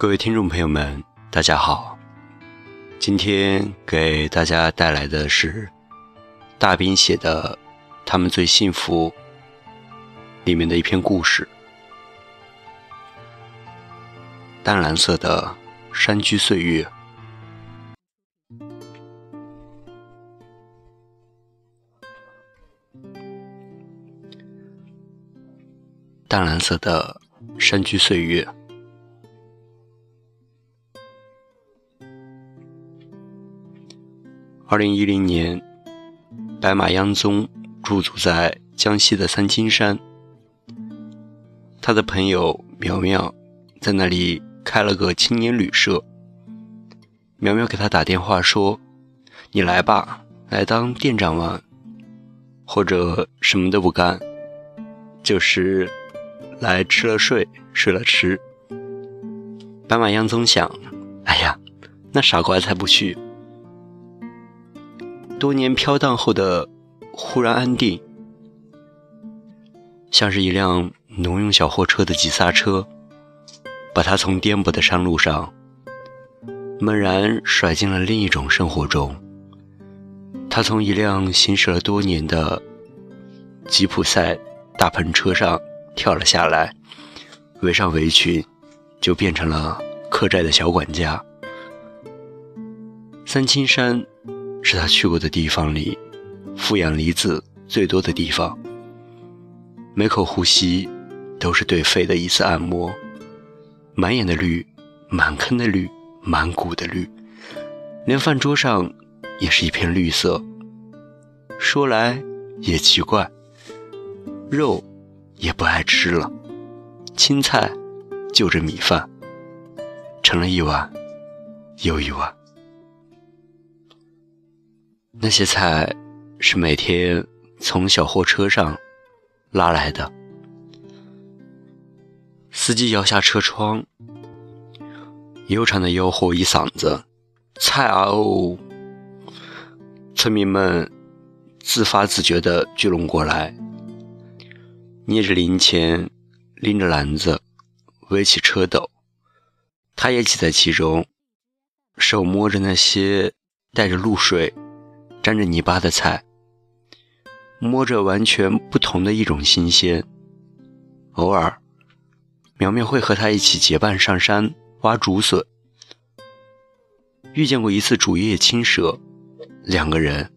各位听众朋友们，大家好。今天给大家带来的是大兵写的《他们最幸福》里面的一篇故事。淡蓝色的山居岁月，淡蓝色的山居岁月。二零一零年，白马央宗驻足在江西的三清山，他的朋友苗苗在那里开了个青年旅社。苗苗给他打电话说：“你来吧，来当店长吧，或者什么都不干，就是来吃了睡，睡了吃。”白马央宗想：“哎呀，那傻瓜才不去。”多年飘荡后的忽然安定，像是一辆农用小货车的急刹车，把他从颠簸的山路上猛然甩进了另一种生活中。他从一辆行驶了多年的吉普赛大篷车上跳了下来，围上围裙，就变成了客栈的小管家。三清山。是他去过的地方里，负氧离子最多的地方。每口呼吸都是对肺的一次按摩。满眼的绿，满坑的绿，满谷的绿，连饭桌上也是一片绿色。说来也奇怪，肉也不爱吃了，青菜就着米饭，盛了一碗又一碗。那些菜是每天从小货车上拉来的。司机摇下车窗，悠长的吆喝一嗓子：“菜啊哦！”村民们自发自觉地聚拢过来，捏着零钱，拎着篮子，围起车斗。他也挤在其中，手摸着那些带着露水。沾着泥巴的菜，摸着完全不同的一种新鲜。偶尔，苗苗会和他一起结伴上山挖竹笋。遇见过一次竹叶青蛇，两个人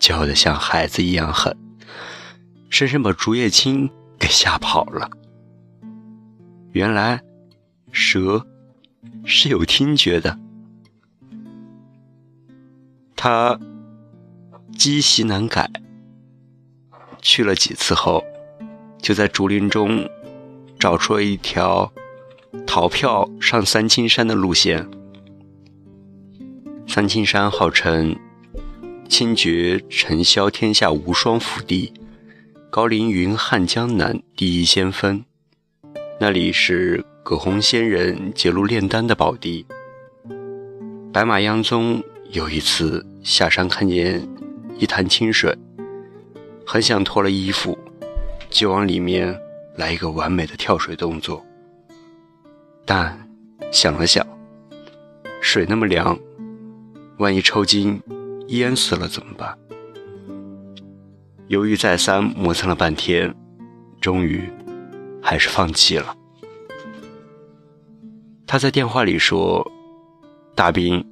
叫得像孩子一样狠，深深把竹叶青给吓跑了。原来，蛇是有听觉的。他。积习难改，去了几次后，就在竹林中找出了一条逃票上三清山的路线。三清山号称清绝尘嚣天下无双福地，高凌云汉江南第一仙峰，那里是葛洪仙人结庐炼丹的宝地。白马央宗有一次下山看见。一潭清水，很想脱了衣服，就往里面来一个完美的跳水动作。但想了想，水那么凉，万一抽筋淹死了怎么办？犹豫再三，磨蹭了半天，终于还是放弃了。他在电话里说：“大兵，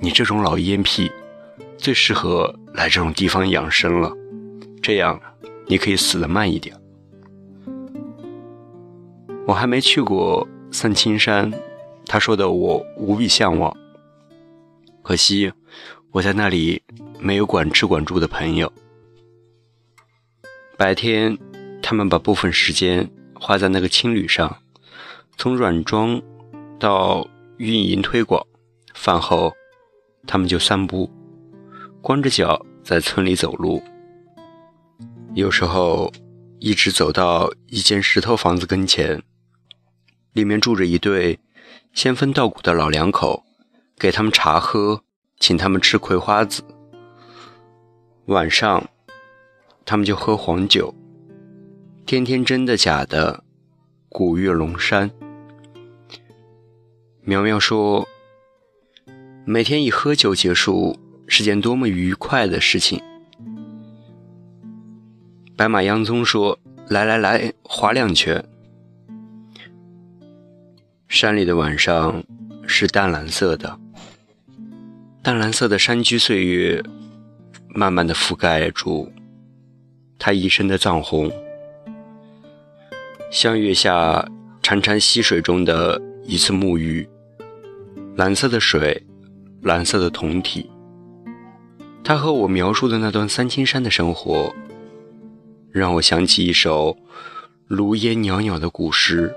你这种老烟屁。”最适合来这种地方养生了，这样你可以死得慢一点。我还没去过三清山，他说的我无比向往。可惜我在那里没有管吃管住的朋友。白天，他们把部分时间花在那个青旅上，从软装到运营推广。饭后，他们就散步。光着脚在村里走路，有时候一直走到一间石头房子跟前，里面住着一对仙风道骨的老两口，给他们茶喝，请他们吃葵花籽。晚上，他们就喝黄酒，天天真的假的，古月龙山。苗苗说：“每天以喝酒结束是件多么愉快的事情。”白马洋葱说：“来来来，划两圈。”山里的晚上是淡蓝色的，淡蓝色的山居岁月，慢慢的覆盖住他一身的藏红，像月下潺潺溪水中的一次沐浴。蓝色的水，蓝色的酮体。他和我描述的那段三清山的生活，让我想起一首炉烟袅袅的古诗：“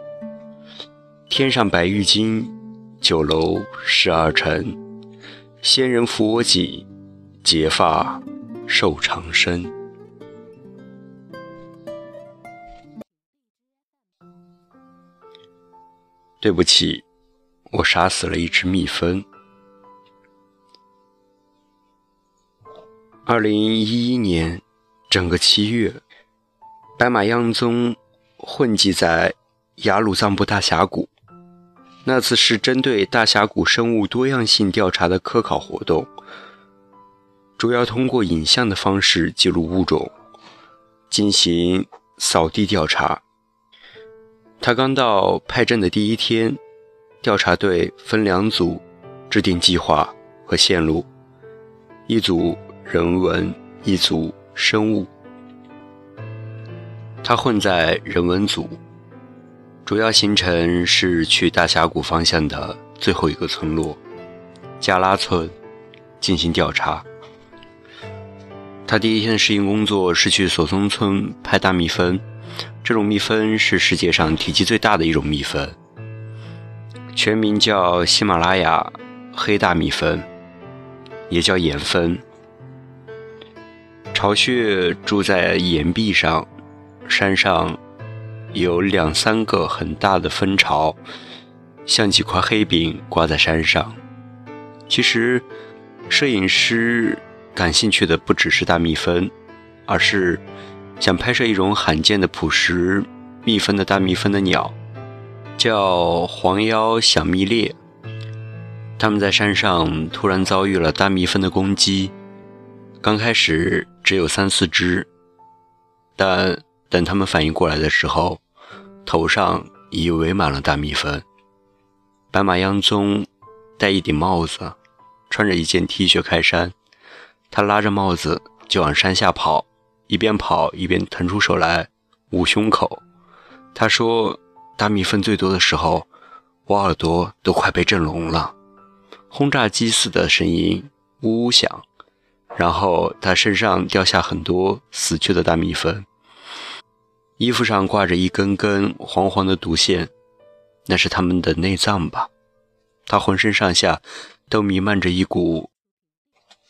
天上白玉京，酒楼十二城。仙人扶我脊，结发寿长生。”对不起。我杀死了一只蜜蜂。二零一一年，整个七月，白马央宗混迹在雅鲁藏布大峡谷。那次是针对大峡谷生物多样性调查的科考活动，主要通过影像的方式记录物种，进行扫地调查。他刚到派镇的第一天。调查队分两组，制定计划和线路，一组人文，一组生物。他混在人文组，主要行程是去大峡谷方向的最后一个村落——加拉村进行调查。他第一天的适应工作是去索松村拍大蜜蜂，这种蜜蜂是世界上体积最大的一种蜜蜂。全名叫喜马拉雅黑大蜜蜂，也叫岩蜂。巢穴住在岩壁上，山上有两三个很大的蜂巢，像几块黑饼挂在山上。其实，摄影师感兴趣的不只是大蜜蜂，而是想拍摄一种罕见的捕食蜜蜂的大蜜蜂的鸟。叫黄腰响蜜猎，他们在山上突然遭遇了大蜜蜂的攻击，刚开始只有三四只，但等他们反应过来的时候，头上已围满了大蜜蜂。白马央宗戴一顶帽子，穿着一件 T 恤开衫，他拉着帽子就往山下跑，一边跑一边腾出手来捂胸口。他说。大蜜蜂最多的时候，我耳朵都快被震聋了，轰炸机似的声音呜呜响，然后他身上掉下很多死去的大蜜蜂，衣服上挂着一根根黄黄的毒线，那是他们的内脏吧？他浑身上下都弥漫着一股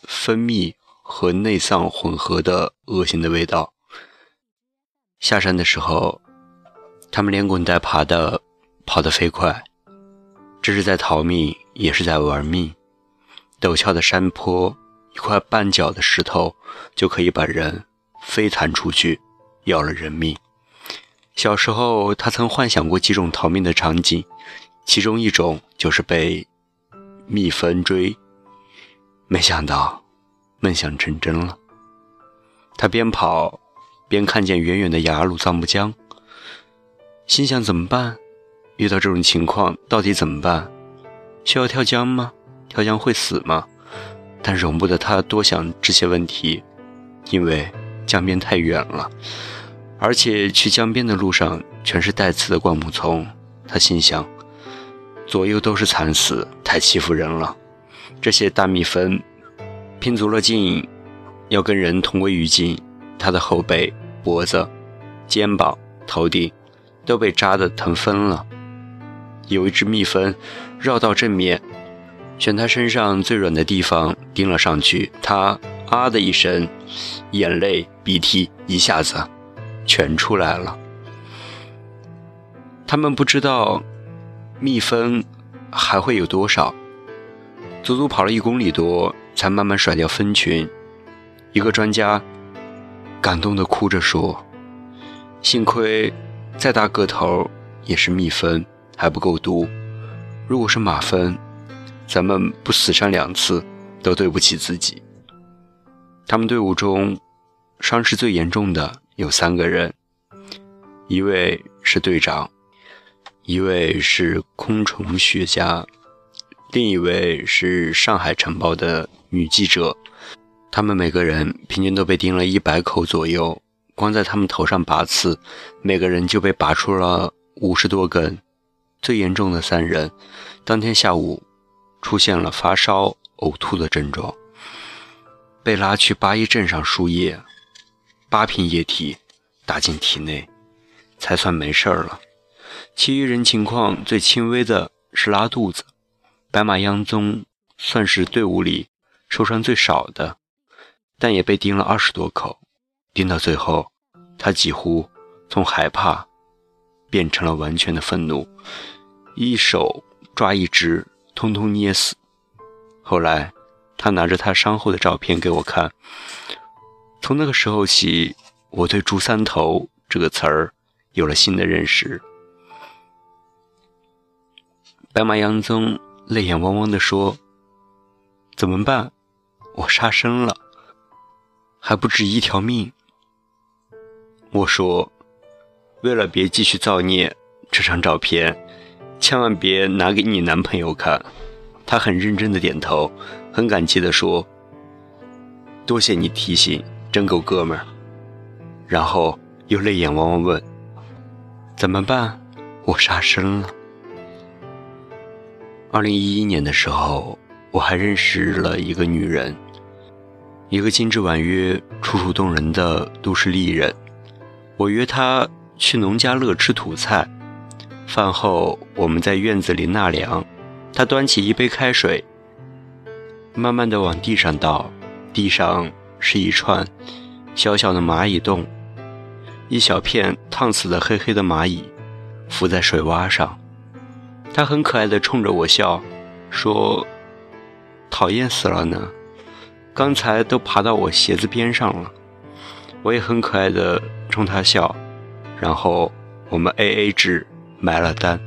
蜂蜜和内脏混合的恶心的味道。下山的时候。他们连滚带爬的跑得飞快，这是在逃命，也是在玩命。陡峭的山坡，一块绊脚的石头就可以把人飞弹出去，要了人命。小时候，他曾幻想过几种逃命的场景，其中一种就是被蜜蜂追。没想到，梦想成真了。他边跑边看见远远的雅鲁藏布江。心想怎么办？遇到这种情况到底怎么办？需要跳江吗？跳江会死吗？但容不得他多想这些问题，因为江边太远了，而且去江边的路上全是带刺的灌木丛。他心想，左右都是惨死，太欺负人了。这些大蜜蜂拼足了劲，要跟人同归于尽。他的后背、脖子、肩膀、头顶。都被扎得疼疯了。有一只蜜蜂绕到正面，选它身上最软的地方叮了上去。它啊的一声，眼泪鼻涕一下子全出来了。他们不知道蜜蜂还会有多少，足足跑了一公里多，才慢慢甩掉蜂群。一个专家感动地哭着说：“幸亏。”再大个头也是蜜蜂，还不够毒。如果是马蜂，咱们不死上两次，都对不起自己。他们队伍中伤势最严重的有三个人，一位是队长，一位是昆虫学家，另一位是上海晨报的女记者。他们每个人平均都被叮了一百口左右，光在他们头上拔刺，每个人就被拔出了五十多根。最严重的三人，当天下午出现了发烧、呕吐的症状。被拉去八一镇上输液，八瓶液体打进体内，才算没事儿了。其余人情况最轻微的是拉肚子。白马央宗算是队伍里受伤最少的，但也被叮了二十多口。叮到最后，他几乎从害怕变成了完全的愤怒，一手抓一只，通通捏死。后来。他拿着他伤后的照片给我看。从那个时候起，我对“朱三头”这个词儿有了新的认识。白马杨宗泪眼汪汪地说：“怎么办？我杀生了，还不止一条命。”我说：“为了别继续造孽，这张照片千万别拿给你男朋友看。”他很认真的点头。很感激地说：“多谢你提醒，真够哥们儿。”然后又泪眼汪汪问：“怎么办？我杀生了。”二零一一年的时候，我还认识了一个女人，一个精致婉约、楚楚动人的都市丽人。我约她去农家乐吃土菜，饭后我们在院子里纳凉，他端起一杯开水。慢慢的往地上倒，地上是一串小小的蚂蚁洞，一小片烫死的黑黑的蚂蚁浮在水洼上。他很可爱的冲着我笑，说：“讨厌死了呢，刚才都爬到我鞋子边上了。”我也很可爱的冲他笑，然后我们 A A 制买了单。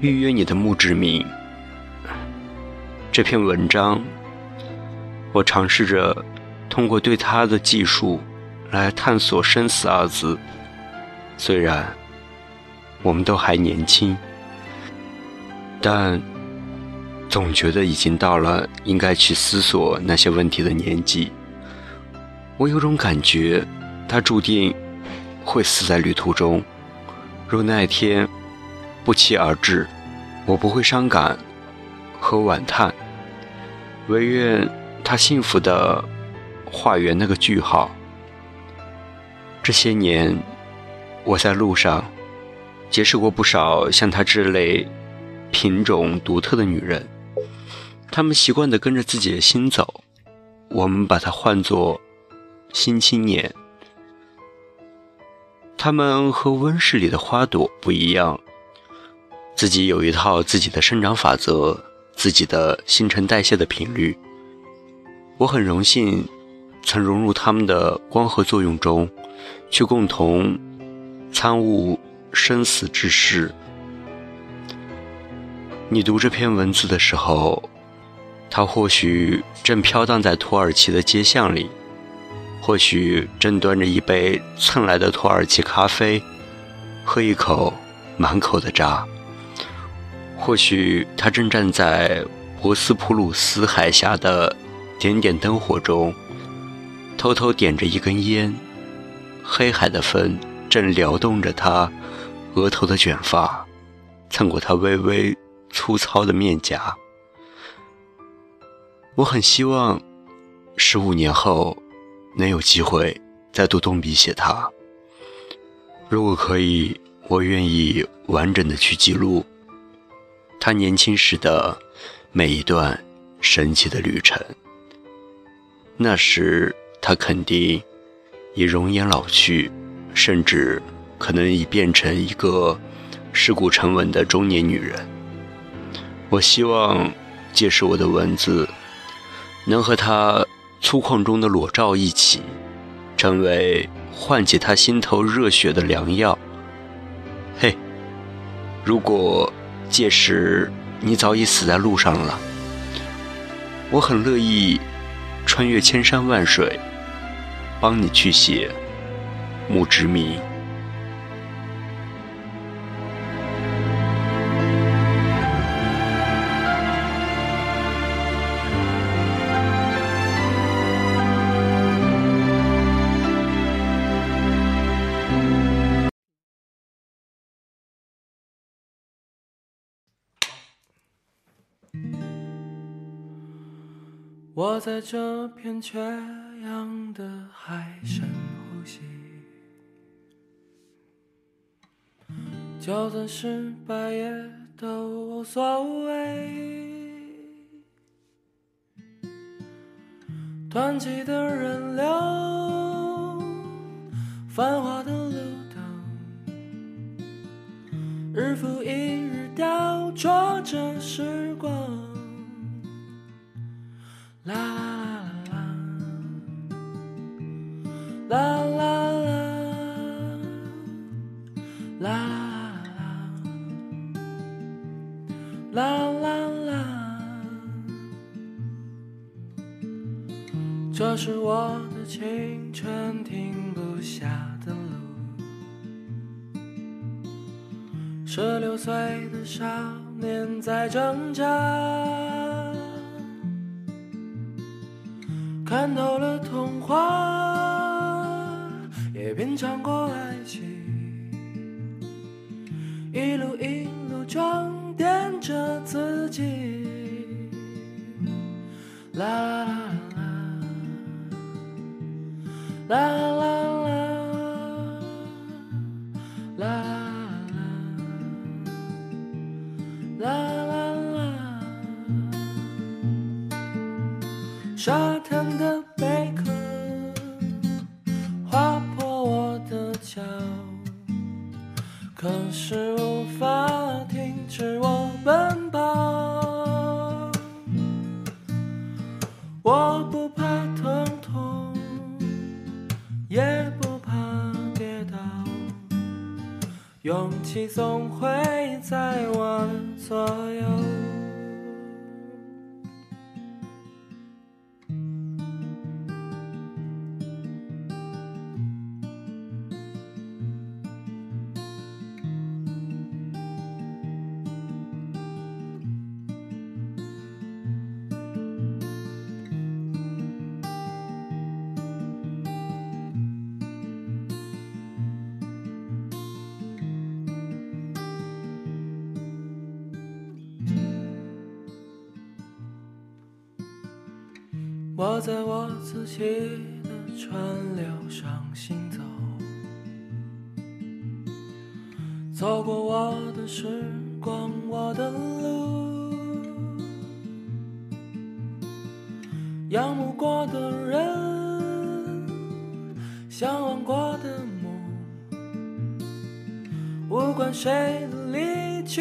预约你的墓志铭。这篇文章，我尝试着通过对他的记述来探索“生死”二字。虽然我们都还年轻，但总觉得已经到了应该去思索那些问题的年纪。我有种感觉，他注定会死在旅途中。若那一天，不期而至，我不会伤感和惋叹，唯愿他幸福的画圆那个句号。这些年，我在路上结识过不少像她这类品种独特的女人，他们习惯的跟着自己的心走，我们把它唤作“新青年”。他们和温室里的花朵不一样。自己有一套自己的生长法则，自己的新陈代谢的频率。我很荣幸曾融入他们的光合作用中，去共同参悟生死之事。你读这篇文字的时候，他或许正飘荡在土耳其的街巷里，或许正端着一杯蹭来的土耳其咖啡，喝一口满口的渣。或许他正站在博斯普鲁斯海峡的点点灯火中，偷偷点着一根烟。黑海的风正撩动着他额头的卷发，蹭过他微微粗糙的面颊。我很希望十五年后能有机会再度动笔写他。如果可以，我愿意完整的去记录。他年轻时的每一段神奇的旅程，那时他肯定已容颜老去，甚至可能已变成一个尸骨沉稳的中年女人。我希望借使我的文字，能和他粗犷中的裸照一起，成为唤起他心头热血的良药。嘿，如果届时你早已死在路上了，我很乐意穿越千山万水，帮你去写墓志铭。我在这片缺氧的海深呼吸，就算失败也都无所谓。湍急的人流，繁华的路灯，日复一日雕琢着时光。是我的青春停不下的路，十六岁的少年在挣扎。看透了童话，也品尝过爱情，一路一路装点着自己。啦啦啦啦啦啦啦啦啦啦啦。啦沙滩勇气总会我在我自己的川流上行走，走过我的时光，我的路，仰慕过的人，向往过的梦，无管谁的离去